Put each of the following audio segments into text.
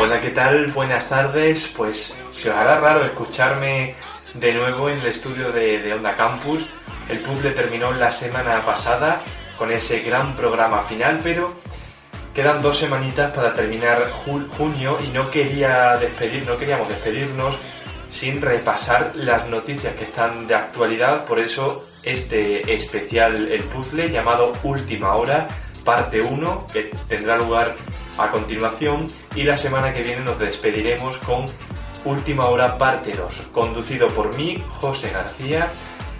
Hola, ¿qué tal? Buenas tardes. Pues se os hará raro escucharme de nuevo en el estudio de, Onda Campus. El puzzle terminó la semana pasada con ese gran programa final, pero quedan dos semanitas para terminar junio y no quería despedir, no queríamos despedirnos sin repasar las noticias que están de actualidad, por eso este especial El Puzzle llamado Última Hora, parte 1, que tendrá lugar a continuación, y la semana que viene nos despediremos con Última Hora, parte 2, conducido por mí, José García,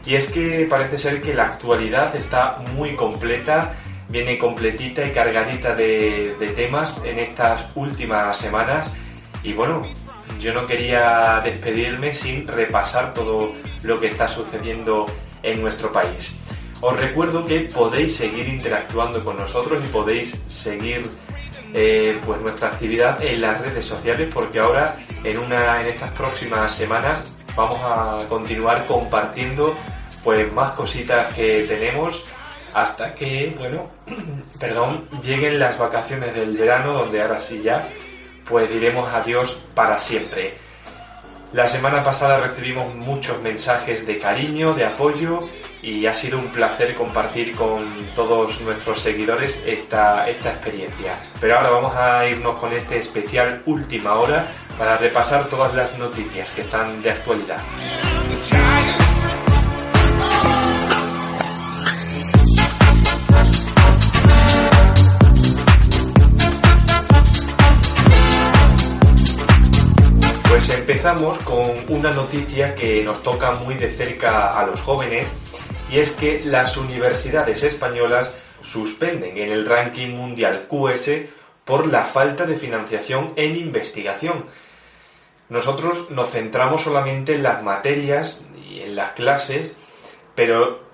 y es que parece ser que la actualidad está muy completa, viene completita y cargadita de, de temas en estas últimas semanas, y bueno, yo no quería despedirme sin repasar todo lo que está sucediendo en nuestro país. Os recuerdo que podéis seguir interactuando con nosotros y podéis seguir eh, pues nuestra actividad en las redes sociales porque ahora en una en estas próximas semanas vamos a continuar compartiendo pues más cositas que tenemos hasta que bueno perdón lleguen las vacaciones del verano donde ahora sí ya pues diremos adiós para siempre. La semana pasada recibimos muchos mensajes de cariño, de apoyo y ha sido un placer compartir con todos nuestros seguidores esta, esta experiencia. Pero ahora vamos a irnos con este especial última hora para repasar todas las noticias que están de actualidad. Empezamos con una noticia que nos toca muy de cerca a los jóvenes y es que las universidades españolas suspenden en el ranking mundial QS por la falta de financiación en investigación. Nosotros nos centramos solamente en las materias y en las clases, pero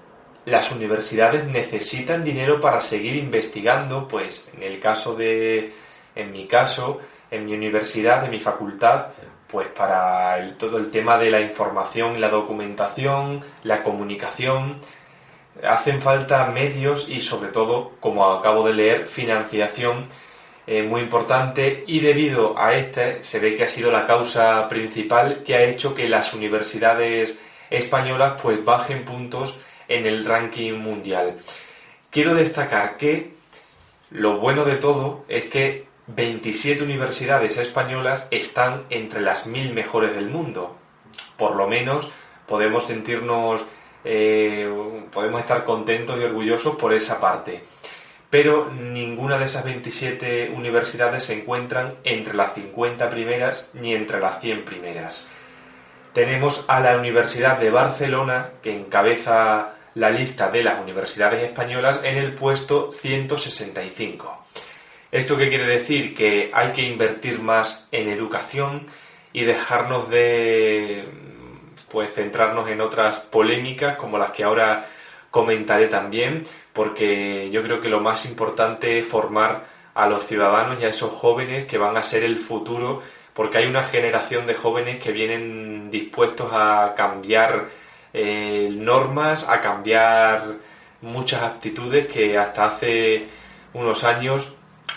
las universidades necesitan dinero para seguir investigando, pues en el caso de, en mi caso, en mi universidad, en mi facultad, pues para todo el tema de la información la documentación, la comunicación, hacen falta medios y sobre todo, como acabo de leer, financiación eh, muy importante y debido a este se ve que ha sido la causa principal que ha hecho que las universidades españolas pues bajen puntos en el ranking mundial. Quiero destacar que lo bueno de todo es que 27 universidades españolas están entre las mil mejores del mundo. Por lo menos podemos sentirnos, eh, podemos estar contentos y orgullosos por esa parte. Pero ninguna de esas 27 universidades se encuentran entre las 50 primeras ni entre las 100 primeras. Tenemos a la Universidad de Barcelona, que encabeza la lista de las universidades españolas en el puesto 165. ¿Esto qué quiere decir? Que hay que invertir más en educación y dejarnos de pues centrarnos en otras polémicas como las que ahora comentaré también, porque yo creo que lo más importante es formar a los ciudadanos y a esos jóvenes que van a ser el futuro, porque hay una generación de jóvenes que vienen dispuestos a cambiar eh, normas, a cambiar muchas actitudes que hasta hace unos años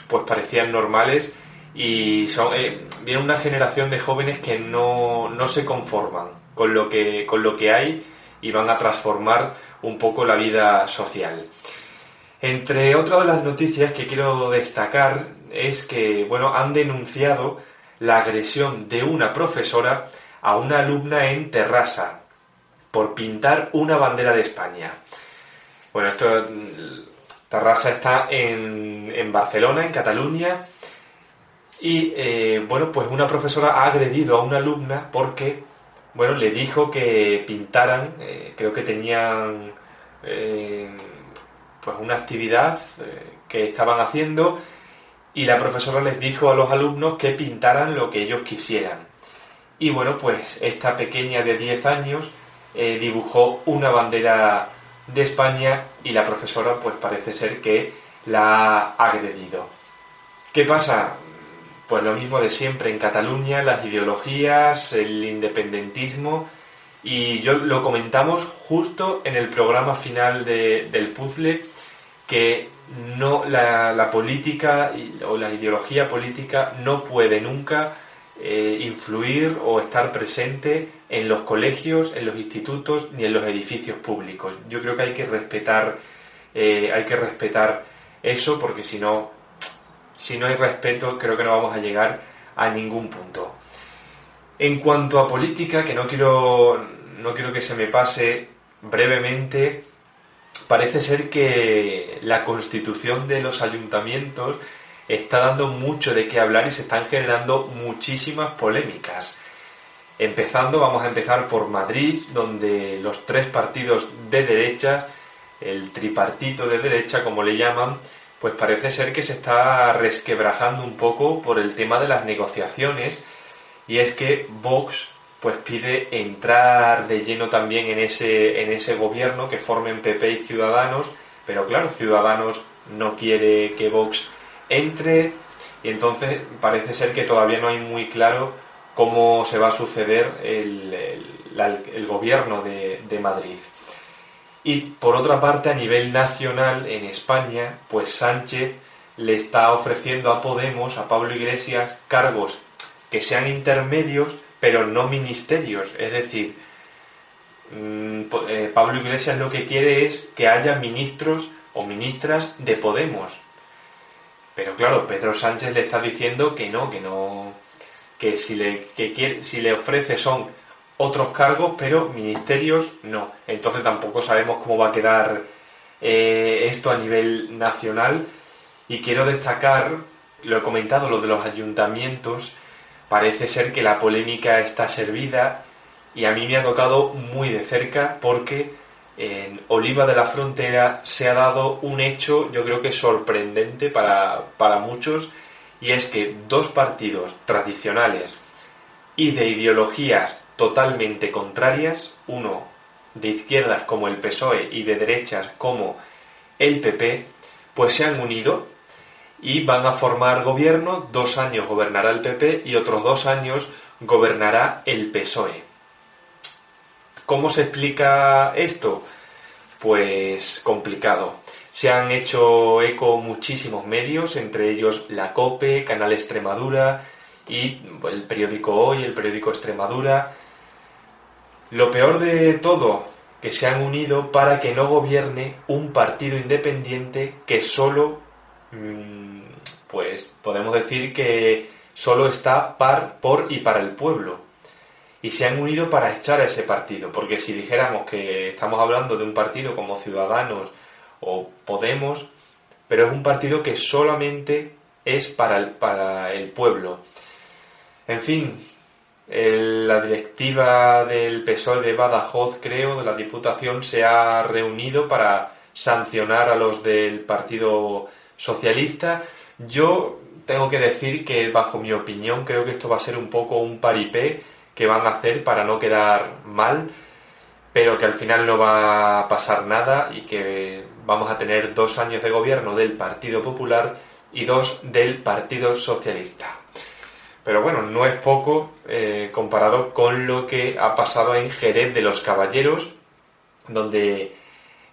pues parecían normales y son, eh, viene una generación de jóvenes que no, no se conforman con lo, que, con lo que hay y van a transformar un poco la vida social. Entre otras de las noticias que quiero destacar es que, bueno, han denunciado la agresión de una profesora a una alumna en Terrassa por pintar una bandera de España. Bueno, esto Tarrasa está en, en Barcelona, en Cataluña, y eh, bueno, pues una profesora ha agredido a una alumna porque, bueno, le dijo que pintaran, eh, creo que tenían eh, pues una actividad que estaban haciendo y la profesora les dijo a los alumnos que pintaran lo que ellos quisieran. Y bueno, pues esta pequeña de 10 años dibujó una bandera de España y la profesora pues parece ser que la ha agredido. ¿Qué pasa? Pues lo mismo de siempre en Cataluña, las ideologías, el independentismo y yo lo comentamos justo en el programa final del puzzle que no la, política o la ideología política no puede nunca eh, influir o estar presente en los colegios, en los institutos ni en los edificios públicos. Yo creo que hay que respetar, eh, hay que respetar eso porque si no, si no hay respeto creo que no vamos a llegar a ningún punto. En cuanto a política, que no quiero, no quiero que se me pase brevemente, parece ser que la constitución de los ayuntamientos está dando mucho de qué hablar y se están generando muchísimas polémicas. Empezando, vamos a empezar por Madrid, donde los tres partidos de derecha, el tripartito de derecha, como le llaman, pues parece ser que se está resquebrajando un poco por el tema de las negociaciones. Y es que Vox pues pide entrar de lleno también en ese, en ese gobierno que formen PP y Ciudadanos, pero claro, Ciudadanos no quiere que Vox entre. Y entonces parece ser que todavía no hay muy claro cómo se va a suceder el, gobierno de, Madrid. Y por otra parte, a nivel nacional, en España, pues Sánchez le está ofreciendo a Podemos, a Pablo Iglesias, cargos que sean intermedios pero no ministerios. Es decir, mm, eh, Pablo Iglesias lo que quiere es que haya ministros o ministras de Podemos. Pero claro, Pedro Sánchez le está diciendo que no, que no, que si le, que quiere, si le ofrece son otros cargos, pero ministerios no. Entonces tampoco sabemos cómo va a quedar eh, esto a nivel nacional. Y quiero destacar, lo he comentado, lo de los ayuntamientos, parece ser que la polémica está servida y a mí me ha tocado muy de cerca porque en Oliva de la Frontera se ha dado un hecho yo creo que sorprendente para, para muchos y es que dos partidos tradicionales y de ideologías totalmente contrarias, uno de izquierdas como el PSOE y de derechas como el PP, pues se han unido y van a formar gobierno, dos años gobernará el PP y otros dos años gobernará el PSOE. ¿Cómo se explica esto? Pues complicado. Se han hecho eco muchísimos medios, entre ellos la COPE, Canal Extremadura y el periódico Hoy, el periódico Extremadura. Lo peor de todo, que se han unido para que no gobierne un partido independiente que solo Mm, pues podemos decir que solo está par, por y para el pueblo. Y se han unido para echar a ese partido, porque si dijéramos que estamos hablando de un partido como Ciudadanos o Podemos, pero es un partido que solamente es para el, para el pueblo. En fin, la directiva del PSOE de Badajoz, creo, de la Diputación, se ha reunido para sancionar a los del partido socialista. Yo tengo que decir que, bajo mi opinión, creo que esto va a ser un poco un paripé que van a hacer para no quedar mal, pero que al final no va a pasar nada y que vamos a tener dos años de gobierno del Partido Popular y dos del Partido Socialista. Pero bueno, no es poco eh, comparado con lo que ha pasado en Jerez de los Caballeros, donde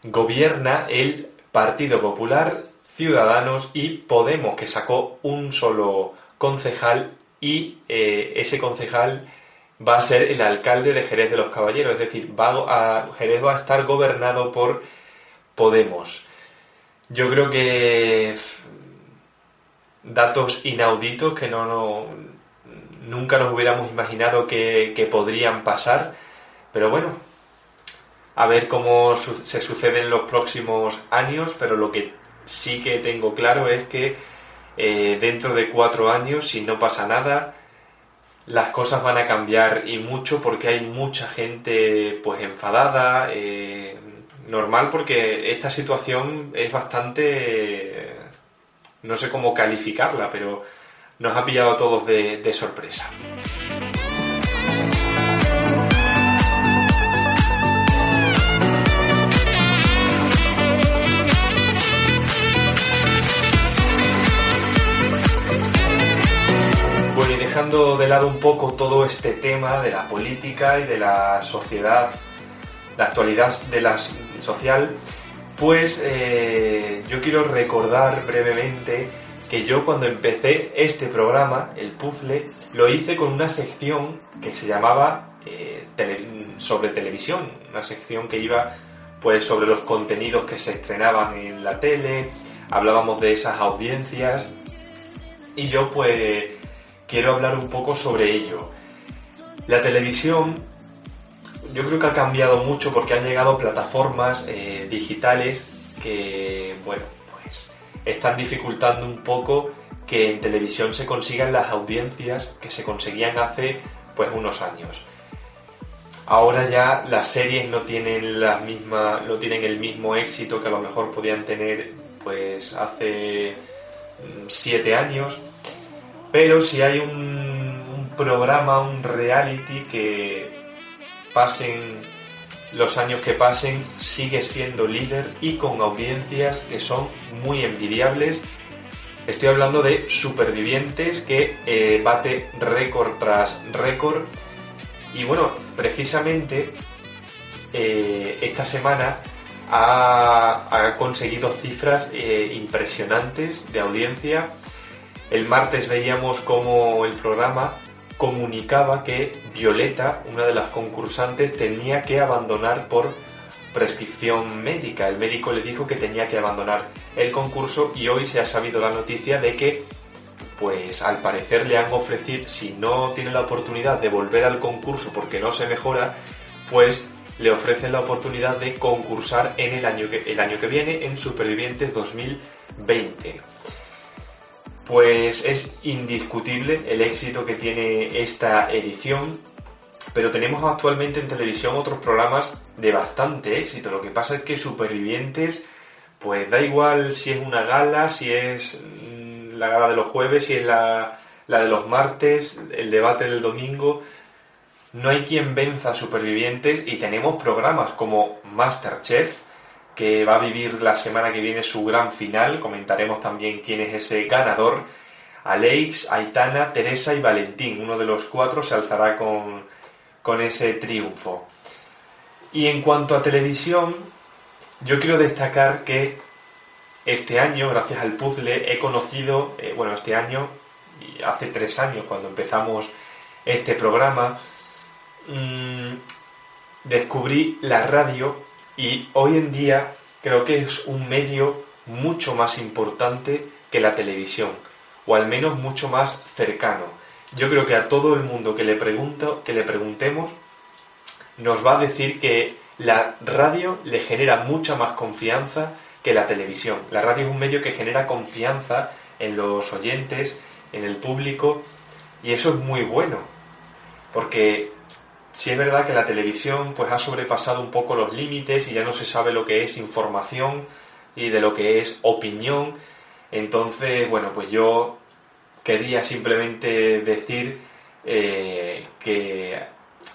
gobierna el Partido Popular Ciudadanos y Podemos, que sacó un solo concejal y eh, ese concejal va a ser el alcalde de Jerez de los Caballeros, es decir, va Jerez va a estar gobernado por Podemos. Yo creo que datos inauditos que no, no nunca nos hubiéramos imaginado que, que, podrían pasar, pero bueno, a ver cómo se sucede en los próximos años, pero lo que sí que tengo claro es que eh, dentro de cuatro años, si no pasa nada, las cosas van a cambiar y mucho porque hay mucha gente pues enfadada, eh, normal porque esta situación es bastante, no sé cómo calificarla, pero nos ha pillado a todos de sorpresa. dejando de lado un poco todo este tema de la política y de la sociedad, la actualidad de la social, Pues eh, yo quiero recordar brevemente que yo cuando empecé este programa, el puzzle, lo hice con una sección que se llamaba eh, sobre televisión, una sección que iba pues sobre los contenidos que se estrenaban en la tele, hablábamos de esas audiencias y yo pues quiero hablar un poco sobre ello. La televisión yo creo que ha cambiado mucho porque han llegado plataformas eh, digitales que, bueno, pues están dificultando un poco que en televisión se consigan las audiencias que se conseguían hace pues unos años. Ahora ya las series no tienen la misma, no tienen el mismo éxito que a lo mejor podían tener pues hace mm, siete años, pero si hay un, un programa, un reality que pasen los años que pasen, sigue siendo líder y con audiencias que son muy envidiables. Estoy hablando de Supervivientes que eh, bate récord tras récord. Y bueno, precisamente eh, esta semana ha, conseguido cifras eh, impresionantes de audiencia. El martes veíamos como el programa comunicaba que Violeta, una de las concursantes, tenía que abandonar por prescripción médica. El médico le dijo que tenía que abandonar el concurso y hoy se ha sabido la noticia de que, pues al parecer le han ofrecido, si no tiene la oportunidad de volver al concurso porque no se mejora, pues le ofrecen la oportunidad de concursar en el año que, el año que viene en Supervivientes 2020 pues es indiscutible el éxito que tiene esta edición, pero tenemos actualmente en televisión otros programas de bastante éxito. Lo que pasa es que Supervivientes, pues da igual si es una gala, si es mm, la gala de los jueves, si es la, la de los martes, el debate del domingo. No hay quien venza a Supervivientes y tenemos programas como Masterchef, que va a vivir la semana que viene su gran final. Comentaremos también quién es ese ganador. Aleix, Aitana, Teresa y Valentín. Uno de los cuatro se alzará con, con ese triunfo. Y en cuanto a televisión, yo quiero destacar que este año, gracias al puzzle, he conocido, eh, bueno, este año, hace tres años cuando empezamos este programa, mmm, descubrí la radio y hoy en día creo que es un medio mucho más importante que la televisión, o al menos mucho más cercano. Yo creo que a todo el mundo que le pregunto, que le preguntemos, nos va a decir que la radio le genera mucha más confianza que la televisión. La radio es un medio que genera confianza en los oyentes, en el público, y eso es muy bueno, porque si es verdad que la televisión pues ha sobrepasado un poco los límites y ya no se sabe lo que es información y de lo que es opinión. Entonces, bueno, pues yo quería simplemente decir eh, que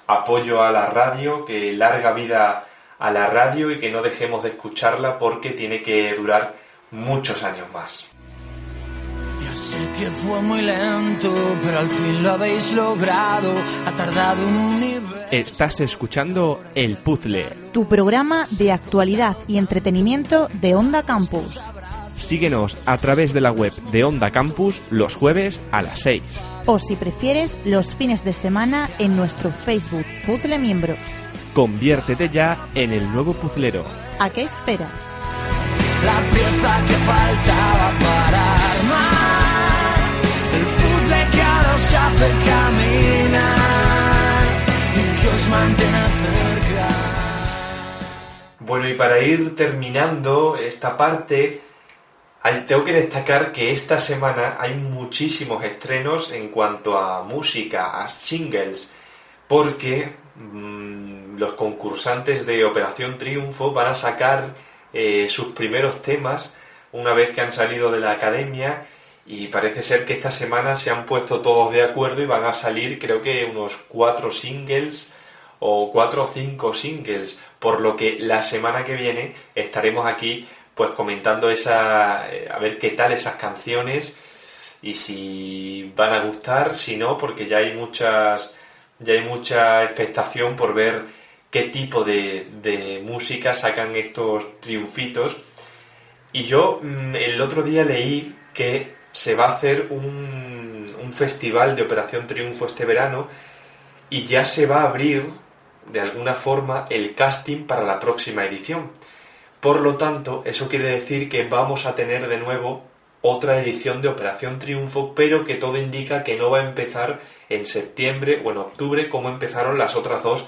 apoyo a la radio, que larga vida a la radio y que no dejemos de escucharla porque tiene que durar muchos años más. Sé que fue muy lento, pero al fin lo habéis logrado. Ha tardado un universo. Estás escuchando El Puzzle, tu programa de actualidad y entretenimiento de Onda Campus. Síguenos a través de la web de Onda Campus los jueves a las 6. O si prefieres, los fines de semana en nuestro Facebook Puzzle Miembros. Conviértete ya en el nuevo puzzlero. ¿A qué esperas? La pieza que faltaba para armar. El puzzle que ahora os hace caminar y. Bueno, y para ir terminando esta parte, tengo que destacar que esta semana hay muchísimos estrenos en cuanto a música, a singles, porque mm, los concursantes de Operación Triunfo van a sacar eh, sus primeros temas una vez que han salido de la academia y parece ser que esta semana se han puesto todos de acuerdo y van a salir creo que unos cuatro singles o cuatro o cinco singles, por lo que la semana que viene estaremos aquí pues comentando esa, eh, a ver qué tal esas canciones y si van a gustar, si no, porque ya hay muchas, ya hay mucha expectación por ver qué tipo de, de música sacan estos triunfitos. Y yo mm, el otro día leí que se va a hacer un, un festival de Operación Triunfo este verano y ya se va a abrir de alguna forma el casting para la próxima edición. Por lo tanto, eso quiere decir que vamos a tener de nuevo otra edición de Operación Triunfo, pero que todo indica que no va a empezar en septiembre o en octubre como empezaron las otras dos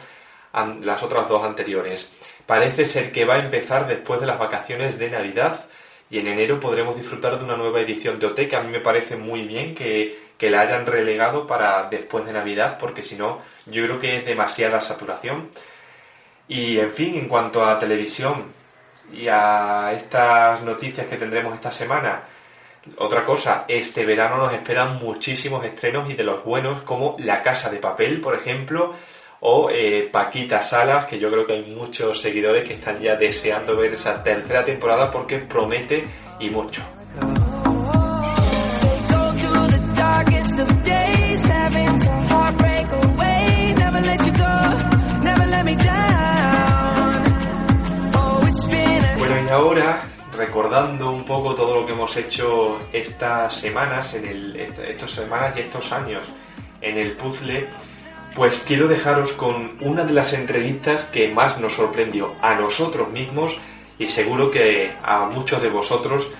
las otras dos anteriores. Parece ser que va a empezar después de las vacaciones de Navidad y en enero podremos disfrutar de una nueva edición de OT que a mí me parece muy bien que, que la hayan relegado para después de Navidad porque si no yo creo que es demasiada saturación. Y en fin, en cuanto a televisión y a estas noticias que tendremos esta semana, otra cosa, este verano nos esperan muchísimos estrenos y de los buenos como La Casa de Papel, por ejemplo, o eh, Paquita Salas, que yo creo que hay muchos seguidores que están ya deseando ver esa tercera temporada porque promete y mucho. Bueno, y ahora recordando un poco todo lo que hemos hecho estas semanas, en el, estas semanas y estos años en el puzzle, pues quiero dejaros con una de las entrevistas que más nos sorprendió a nosotros mismos y seguro que a muchos de vosotros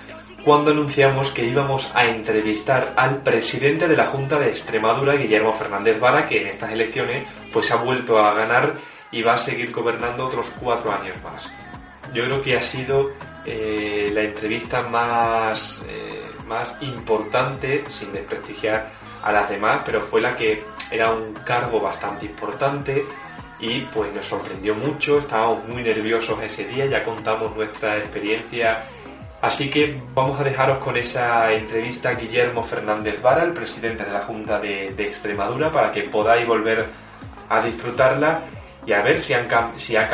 cuando anunciamos que íbamos a entrevistar al presidente de la Junta de Extremadura, Guillermo Fernández Vara, que en estas elecciones pues ha vuelto a ganar y va a seguir gobernando otros cuatro años más. Yo creo que ha sido eh, la entrevista más, eh, más importante, sin desprestigiar a las demás, pero fue la que era un cargo bastante importante y pues nos sorprendió mucho, estábamos muy nerviosos ese día, ya contamos nuestra experiencia. Así que vamos a dejaros con esa entrevista a Guillermo Fernández Vara, el presidente de la Junta de, Extremadura, para que podáis volver a disfrutarla y a ver si, han, si, ha,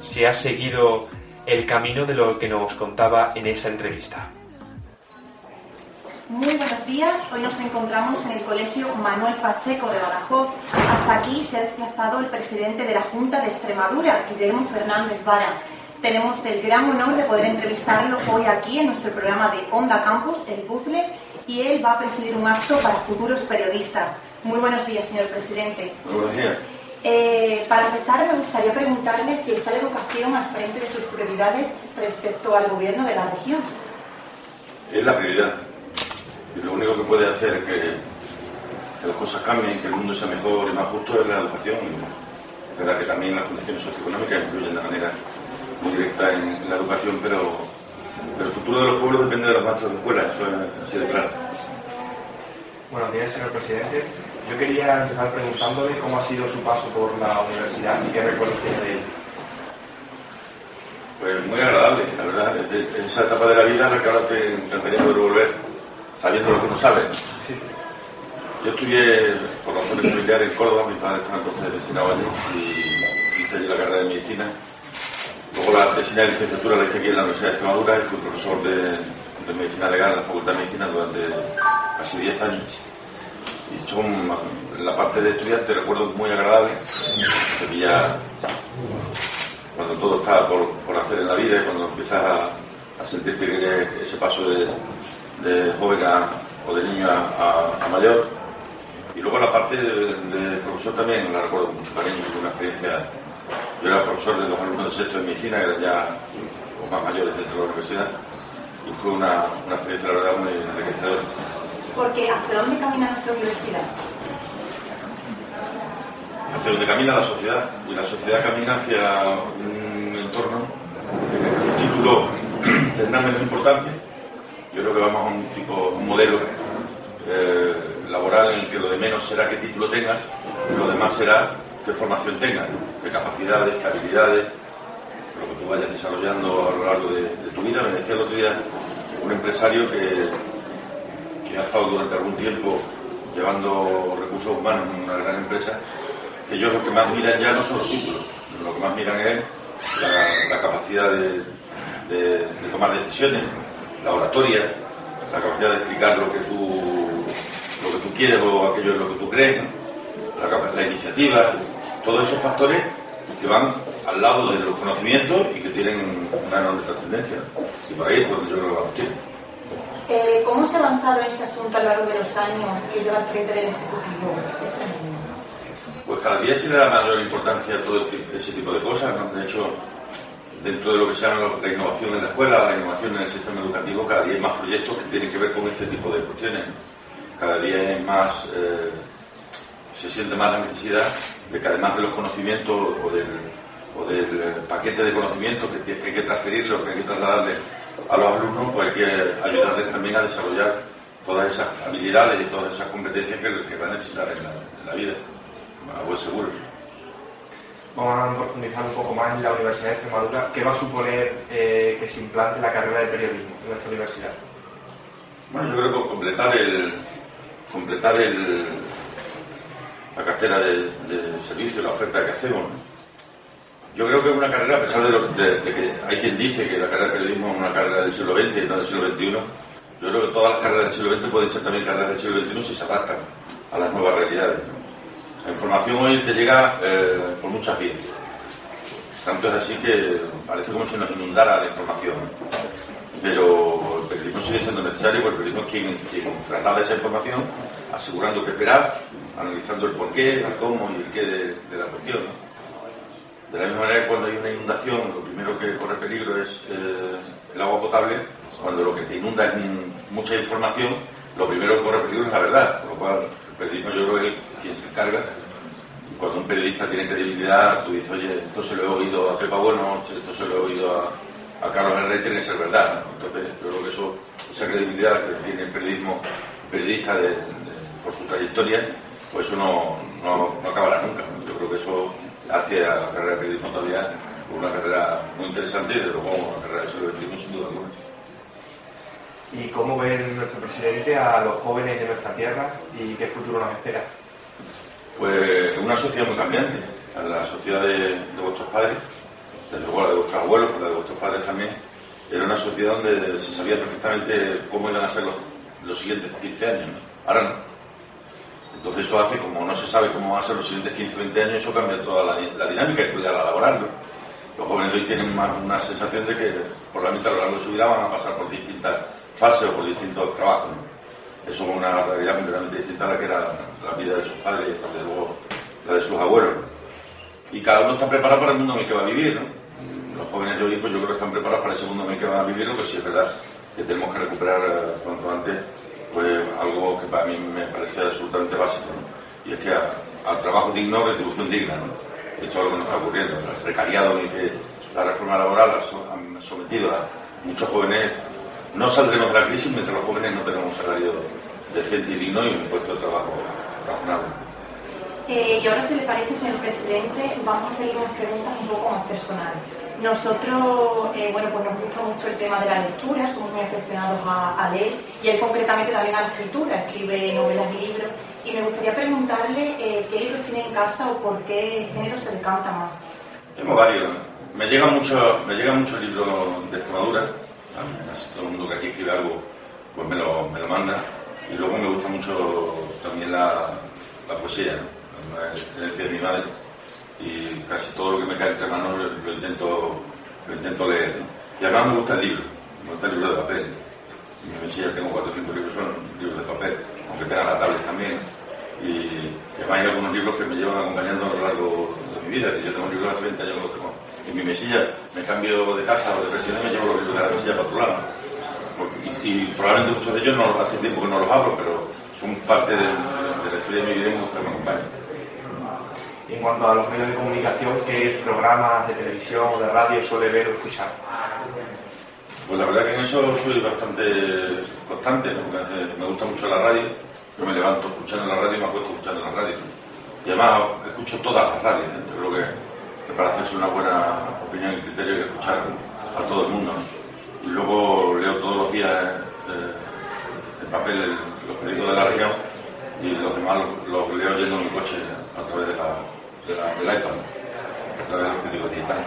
si ha seguido el camino de lo que nos contaba en esa entrevista. Muy buenos días. Hoy nos encontramos en el Colegio Manuel Pacheco de Badajoz. Hasta aquí se ha desplazado el presidente de la Junta de Extremadura, Guillermo Fernández Vara. Tenemos el gran honor de poder entrevistarlo hoy aquí en nuestro programa de Onda Campus, el Puzzle, y él va a presidir un acto para futuros periodistas. Muy buenos días, señor presidente. Muy buenos días. Eh, para empezar, me gustaría preguntarle si está la educación al frente de sus prioridades respecto al gobierno de la región. Es la prioridad y lo único que puede hacer que, las cosas cambien, que el mundo sea mejor y más justo es la educación. Es verdad que también las condiciones socioeconómicas influyen de manera muy directa en, la educación, pero, el futuro de los pueblos depende de los maestros de escuela, eso es así de claro. Buenos días, señor presidente. Yo quería empezar preguntándole cómo ha sido su paso por la universidad y qué recuerdos tiene de él. Pues muy agradable, la verdad. Es esa etapa de la vida en la que ahora te encantaría poder volver sabiendo lo que uno sabe. Yo estudié por razones familiares en Córdoba, mi padre estaba entonces destinado allí y hice allí la carrera de medicina. Luego la tesina de licenciatura la hice aquí en la Universidad de Extremadura y fui profesor de, medicina legal en la Facultad de Medicina durante casi 10 años. Y son, la parte de estudiante recuerdo muy agradable, ya cuando todo está por, hacer en la vida y cuando empiezas a, a sentirte que ese paso de, de joven o de niño a, mayor. Y luego la parte de, profesor también la recuerdo con mucho cariño, una experiencia. Yo era profesor de los alumnos de sexto de medicina, que eran ya los más mayores dentro de la universidad, y fue una, una experiencia, la verdad, muy enriquecedora. Porque ¿hacia dónde camina nuestra universidad? Hacia donde camina la sociedad, y la sociedad camina hacia un entorno en el título tendrá menos importancia, yo creo que vamos a un tipo, un modelo eh, laboral en el que lo de menos será qué título tengas, y lo demás será qué formación tengas, qué capacidades, qué habilidades, lo que tú vayas desarrollando a lo largo de, tu vida. Me decía el otro día un empresario que, que ha estado durante algún tiempo llevando recursos humanos en una gran empresa, que ellos lo que más miran ya no son los títulos, lo que más miran es la, capacidad de tomar decisiones, la oratoria, la capacidad de explicar lo que tú, lo que tú quieres o aquello en lo que tú crees, la, la iniciativa, todos esos factores que van al lado de los conocimientos y que tienen una enorme trascendencia. Y por ahí es donde yo creo que vamos ir. Eh, ¿Cómo se ha avanzado en este asunto a lo largo de los años que lleva frente del Ejecutivo? Pues cada día se le da mayor importancia a todo este- ese tipo de cosas. ¿no? De hecho, dentro de lo que se llama la innovación en la escuela, la innovación en el sistema educativo, cada día hay más proyectos que tienen que ver con este tipo de cuestiones. Cada día hay más, eh, se siente más la necesidad de que además de los conocimientos o del, eh, paquete de conocimientos que, hay que transferirle o que hay que trasladarle a los alumnos, pues hay que ayudarles también a desarrollar todas esas habilidades y todas esas competencias que, que van a necesitar en la, en la vida, a buen seguro. Vamos a profundizar un poco más en la Universidad de Extremadura. ¿Qué va a suponer eh, que se implante la carrera de periodismo en nuestra universidad? Bueno, yo creo que completar el completar el, la cartera de, de servicio, la oferta que hacemos. Yo creo que es una carrera, a pesar de, lo- que hay quien dice que la carrera de periodismo es una carrera del siglo XX y no del siglo XXI, yo creo que todas las carreras del siglo XX pueden ser también carreras del siglo XXI si se adaptan a las nuevas realidades. La información hoy te llega eh, por muchas vías. Tanto es así que parece como si nos inundara de información. Pero el periodismo sigue siendo necesario porque el periodismo es quien, traslada esa información, asegurando que esperar, analizando el porqué, el cómo y el qué de, la cuestión. De la misma manera que cuando hay una inundación, lo primero que corre peligro es eh, el agua potable, cuando lo que te inunda es mucha información, lo primero que corre peligro es la verdad, con lo cual el periodismo yo creo que es quien se encarga. Cuando un periodista tiene credibilidad, tú dices, oye, esto se lo he oído a Pepa Bueno, esto se lo he oído a, Carlos Herrera tiene que ser verdad. Entonces, yo creo que eso, esa credibilidad que tiene el periodismo, el periodista de- de- por su trayectoria, pues eso no, no, no acabará nunca. Yo creo que eso hace a la carrera de periodismo todavía una carrera muy interesante y desde luego una carrera del siglo XXI sin duda alguna. ¿Y cómo ve nuestro presidente a los jóvenes de nuestra tierra y qué futuro nos espera? Pues una sociedad muy cambiante, la sociedad de, vuestros padres, desde luego la de vuestros abuelos, pero la de vuestros padres también, era una sociedad donde se sabía perfectamente cómo iban a ser los, los siguientes 15 años, ahora no. Entonces eso hace, como no se sabe cómo van a ser los siguientes 15 o 20 años, eso cambia toda la, dinámica, incluida la laboral. Los jóvenes de hoy tienen más una sensación de que por la mitad a lo largo de su vida van a pasar por distintas fases o por distintos trabajos. ¿no? Eso es una realidad completamente distinta a la que era la vida de sus padres y desde luego la de sus abuelos. Y cada uno está preparado para el mundo en el que va a vivir. ¿no? Los jóvenes de hoy, pues yo creo que están preparados para ese mundo en el que van a vivir, lo que sí es verdad que tenemos que recuperar eh, cuanto antes pues algo que para mí me parece absolutamente básico. ¿no? Y es que a- al trabajo digno, retribución digna. ¿no? Esto es algo que nos está ocurriendo. El precariado en que la reforma laboral ha so- ha sometido a muchos jóvenes. No saldremos de la crisis mientras los jóvenes no tenemos un salario decente y digno y un puesto de trabajo razonable. Eh, y ahora, si le parece, señor presidente, vamos a hacer unas preguntas un poco más personales. Nosotros, eh, bueno, pues nos gusta mucho el tema de la lectura, somos muy aficionados a, a leer y él concretamente también a la escritura, escribe novelas y libros. Y me gustaría preguntarle eh, qué libros tiene en casa o por qué género se decanta más. Tengo varios. Me llega mucho, me llega mucho libro de Extremadura. Todo el mundo que aquí escribe algo, pues me lo, me lo manda. Y luego me gusta mucho también la, la poesía, ¿no? la herencia de mi madre. Y casi todo lo que me cae entre manos lo, intento, lo intento leer. Y además me gusta el libro, me gusta el libro de papel. En mi mesilla tengo cuatro o cinco libros, son libros de papel, aunque tengan la tablet también. Y, además hay algunos libros que me llevan acompañando a lo largo de mi vida. Yo tengo libros de hace 20 años que tengo en mi mesilla. Me cambio de casa o de presión y me llevo los libros de la mesilla para otro lado. Y, y probablemente muchos de ellos no, hace tiempo que no los abro, pero son parte de, de la historia de mi vida y me gusta que me acompañen. Y en cuanto a los medios de comunicación, ¿qué programas de televisión o de radio suele ver o escuchar? Pues la verdad que en eso soy bastante constante, ¿no? Porque me gusta mucho la radio. Yo me levanto escuchando la radio y me acuesto escuchando la radio. Y además escucho todas las radios. ¿eh? Yo creo que, que para hacerse una buena opinión y criterio hay que escuchar a todo el mundo. Y luego leo todos los días eh, en papel el- los periódicos de la región y los demás los, los leo yendo en mi coche a través de la, de la- del iPad, a través de los periódicos digitales.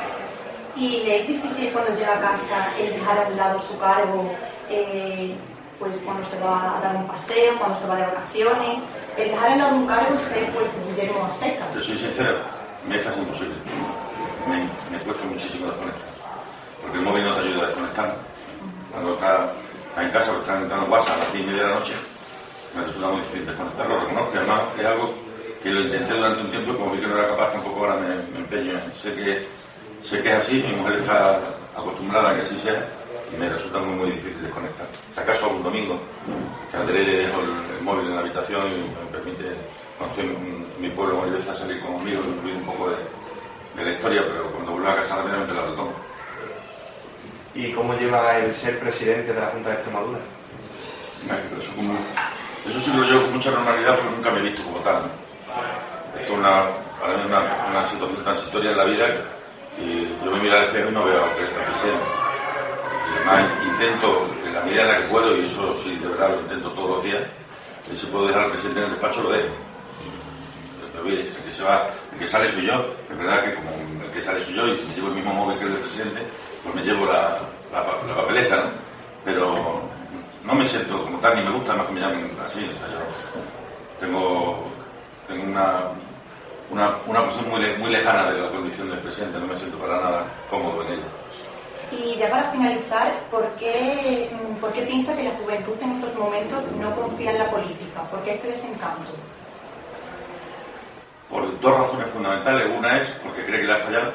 ¿Y le es difícil cuando llega a casa el dejar a un lado su cargo, eh, pues cuando se va a dar un paseo, cuando se va de vacaciones? El dejar a un lado un cargo y ser pues Guillermo Aseca. Te soy sincero, me es casi imposible. Me, cuesta muchísimo desconectar. Porque el móvil no te ayuda a desconectar. Cuando estás, estás en casa o estás entrando en WhatsApp a las 10 y media de la noche, me resulta muy difícil desconectar, lo reconozco. Además, es algo que lo intenté durante un tiempo y como vi que no era capaz, tampoco ahora me, me empeño. Sé que, sé que es así, mi mujer está acostumbrada a que así sea y me resulta muy, muy difícil desconectar. Si acaso un domingo, que adrede dejo el, móvil en la habitación y me permite, cuando estoy en, mi pueblo, a salir con amigos, incluir un poco de, de la historia, pero cuando vuelvo a casa rápidamente la retomo. ¿Y cómo lleva el ser presidente de la Junta de Extremadura? Eso, como- eso sí lo llevo con mucha normalidad porque nunca me he visto como tal. ¿no? Esto es una, para mí una, una situación transitoria en la vida y yo me miro al espejo y no veo al pre- al presidente. Y además intento, en la medida en la que puedo, y eso sí, de verdad lo intento todos los días, y si puedo dejar al presidente en el despacho, lo dejo. Pero el que, se va, que sale soy yo, es verdad que como el que sale soy yo y me llevo el mismo móvil que el del presidente, pues me llevo la, la, pa- la papeleta, ¿no? Pero no me siento como tal, ni me gusta más que me llamen así. o sea, yo tengo, tengo una, una, una posición muy, muy lejana de la condición del presidente, no me siento para nada cómodo en ella. Y ya para finalizar, ¿por qué, ¿por qué piensa que la juventud en estos momentos no confía en la política? ¿Por qué este desencanto? Por dos razones fundamentales. Una es porque cree que le ha fallado.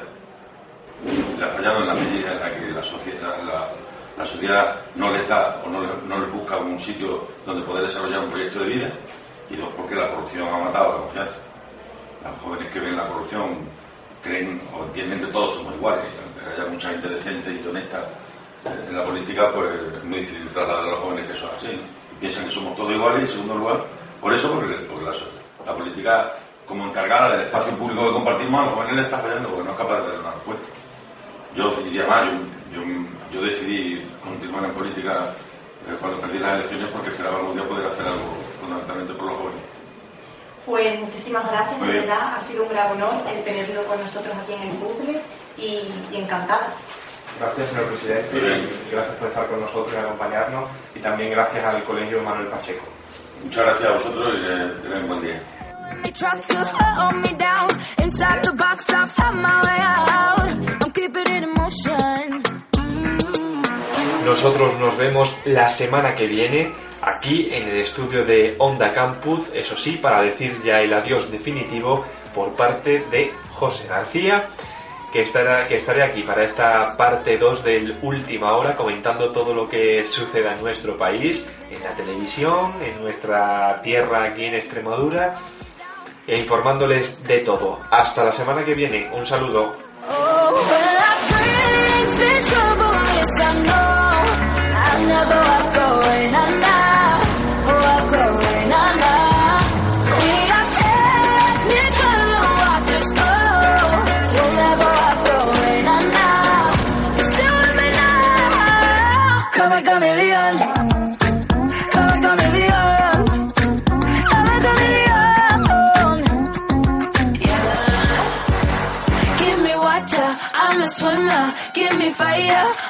Le ha fallado en la medida en la que la sociedad, la, sociedad no les da o no le, les busca un sitio donde poder desarrollar un proyecto de vida. Y dos, porque la corrupción ha matado la confianza. Los jóvenes que ven la corrupción creen o entienden que todos somos iguales. Aunque haya mucha gente decente y honesta en la política, pues es muy difícil trasladar a los jóvenes que eso es así. ¿no? Piensan que somos todos iguales y en segundo lugar, por eso, porque, la, la política como encargada del espacio público que compartimos, a los jóvenes les está fallando porque no es capaz de dar una respuesta. Yo diría más, yo, yo, yo decidí continuar en política eh, cuando perdí las elecciones porque esperaba algún día poder hacer algo fundamentalmente por los jóvenes. Pues muchísimas gracias, de verdad, ha sido un gran honor el tenerlo con nosotros aquí en el puzzle y, y encantada. Gracias, señor presidente, y gracias por estar con nosotros y acompañarnos, y también gracias al Colegio Manuel Pacheco. Muchas gracias a vosotros y que tengan un buen día. Nosotros nos vemos la semana que viene aquí en el estudio de Onda Campus, eso sí, para decir ya el adiós definitivo por parte de José García, que, estará, que estaré aquí para esta parte 2 del Última Hora comentando todo lo que suceda en nuestro país, en la televisión, en nuestra tierra aquí en Extremadura, e informándoles de todo. Hasta la semana que viene, un saludo. Oh, me fire,